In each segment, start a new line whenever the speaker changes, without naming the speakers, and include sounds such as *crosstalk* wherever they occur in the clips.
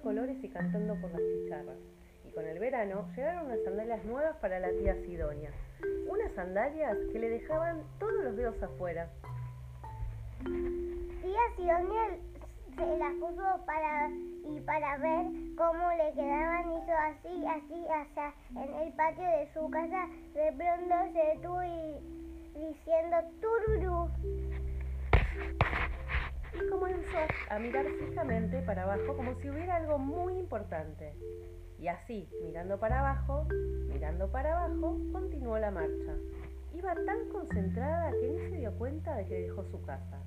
colores y cantando por las chicharras. Y con el verano llegaron unas sandalias nuevas para la tía Sidonia. Unas sandalias que le dejaban todos los dedos afuera.
Tía Sidonia se las puso para y para ver cómo le quedaban hizo así, así, hasta en el patio de su casa de pronto se detuvo y diciendo tururú.
Y comenzó a mirar fijamente para abajo como si hubiera algo muy importante. Y así, mirando para abajo, mirando para abajo, continuó la marcha. Iba tan concentrada que ni se dio cuenta de que dejó su casa.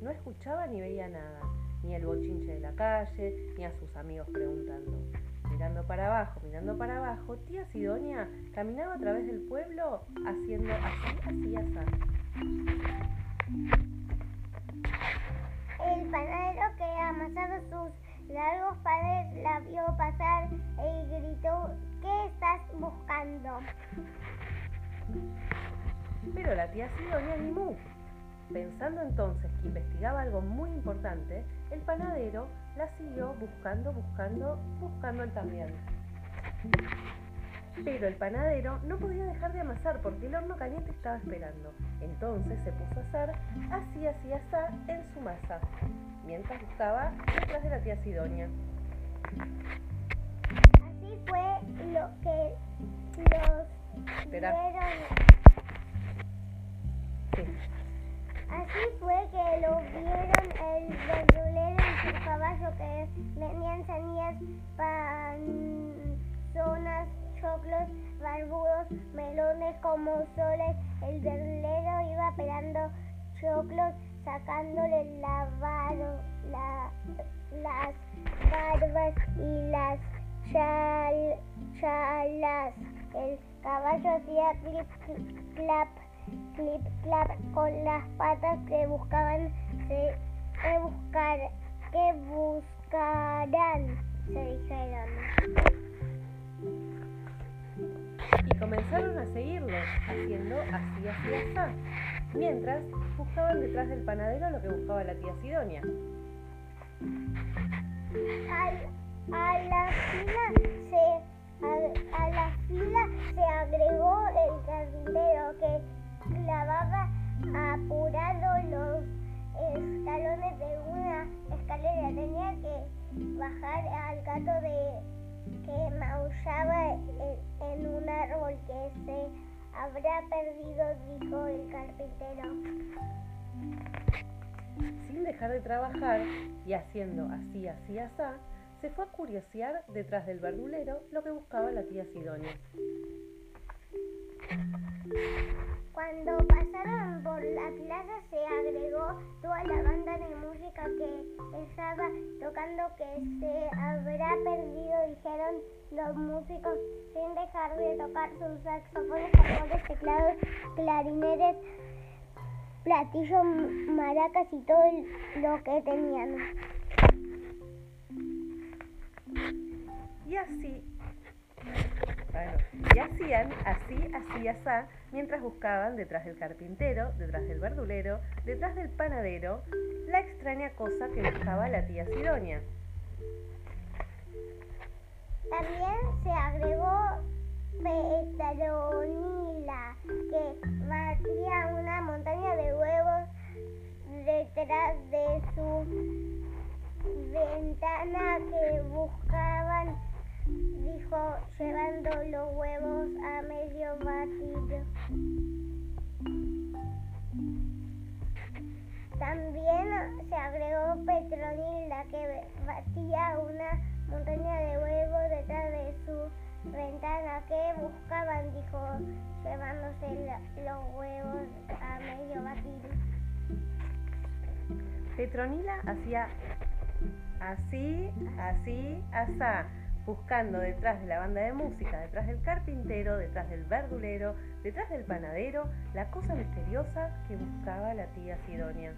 No escuchaba ni veía nada ni el bochinche de la calle, ni a sus amigos preguntando. Mirando para abajo, mirando para abajo, tía Sidonia caminaba a través del pueblo haciendo así, así, así.
La vio pasar y gritó, ¿qué estás buscando?
Pero la tía Sidonia ni mu. Pensando entonces que investigaba algo muy importante, el panadero la siguió buscando, buscando, buscando él también. Pero el panadero no podía dejar de amasar porque el horno caliente estaba esperando. Entonces se puso a hacer así, así, así en su masa, mientras buscaba detrás de la tía Sidonia.
Así fue lo que los
Espera. Sí.
Así fue que lo vieron el verdulero y su caballo que venían semillas, panzonas, choclos, barbudos, melones como soles. El verdulero iba pelando choclos, sacándole la baro- la- las barbas y las chal- chalas. El caballo hacía clip, clap clip clap con las patas que buscaban se, que buscar que buscarán se dijeron
y comenzaron a seguirlos, haciendo así, así, así, mientras buscaban detrás del panadero lo que buscaba la tía Sidonia.
Al- a la fila se a, a la fila se agregó el carpintero que clavaba apurado los escalones de una escalera tenía que bajar al gato de que maullaba en, en habrá perdido dijo el carpintero
Sin dejar de trabajar y haciendo así, así, asá, se fue a curiosear detrás del verdulero lo que buscaba la tía Sidonia.
Cuando pasaron por la plaza se agregó toda la banda de música que estaba tocando que se habrá perdido, dijeron los músicos sin dejar de tocar sus saxofones, tambores, teclados, clarinetes, platillos, maracas y todo lo que tenían.
Y así, y hacían así, así, asá, mientras buscaban detrás del carpintero, detrás del verdulero, detrás del panadero, la extraña cosa que buscaba la tía Sidonia.
También se agregó Petronila, que batía una montaña de huevos detrás de su ventana que buscaban, dijo, llevando los huevos a medio batir. También se agregó Petronila, que batía una montaña de huevos detrás de su ventana que buscaban, dijo, llevándose los huevos a medio batir.
Petronila hacía así, así, asá, buscando detrás de la banda de música, detrás del carpintero, detrás del verdulero, detrás del panadero, la cosa misteriosa que buscaba la tía Sidonia.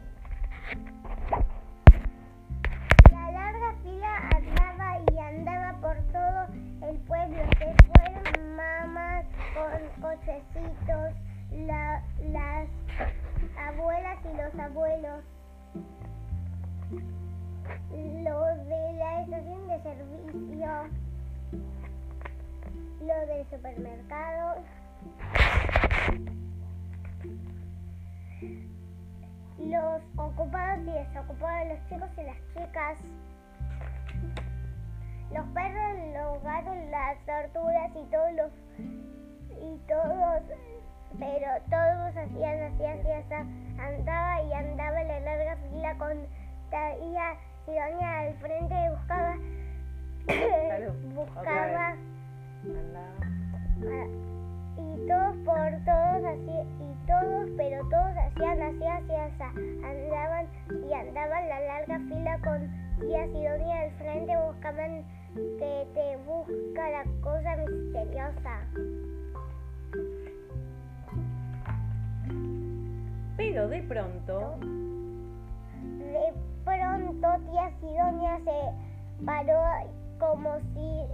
La larga fila andaba y andaba por todo el pueblo. Se fueron mamás con cochecitos, la- las abuelas y los abuelos. Los de la estación de servicio Lo del supermercado. Los ocupados y desocupados, los chicos y las chicas. Los perros, los gatos, las tortugas y todos los y todos pero todos hacían así, así, andaba y andaba la larga fila con Tía Sidonia al frente buscaba *coughs* buscaba y todos por todos así y todos pero todos hacían así así así andaban y andaban la larga fila con tía Sidonia al frente buscaban que te busca la cosa misteriosa.
Pero de pronto
pronto tía Sidonia se paró como si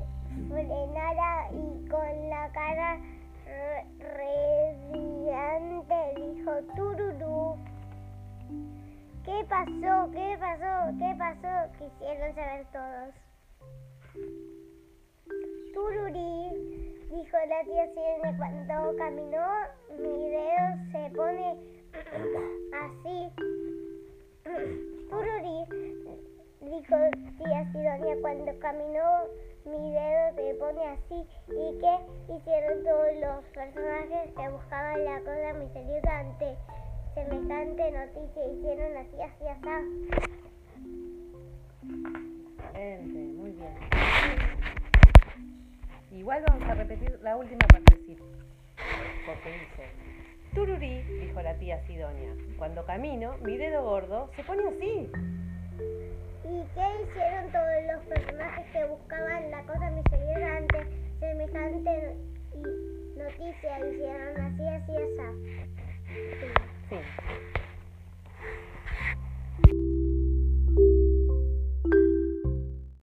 frenara y con la cara radiante dijo tururú. ¿Qué pasó? ¿Qué pasó? ¿Qué pasó? Quisieron saber todos. Tururí, dijo la tía Sidonia cuando caminó, mi dedo se pone *clears throat* así. *clears throat* Dijo tía Sidonia cuando caminó, mi dedo se pone así. ¿Y qué hicieron todos los personajes que buscaban la cosa misteriosa ante semejante noticia? Hicieron así, así, así.
Muy bien. Igual vamos a repetir la última partecita, porque dice... Tururí, dijo la tía Sidonia. Cuando camino, mi dedo gordo se pone así.
¿Y qué hicieron todos los personajes que buscaban la cosa misteriosa ante semejante noticia? Hicieron así, así, así.
Sí.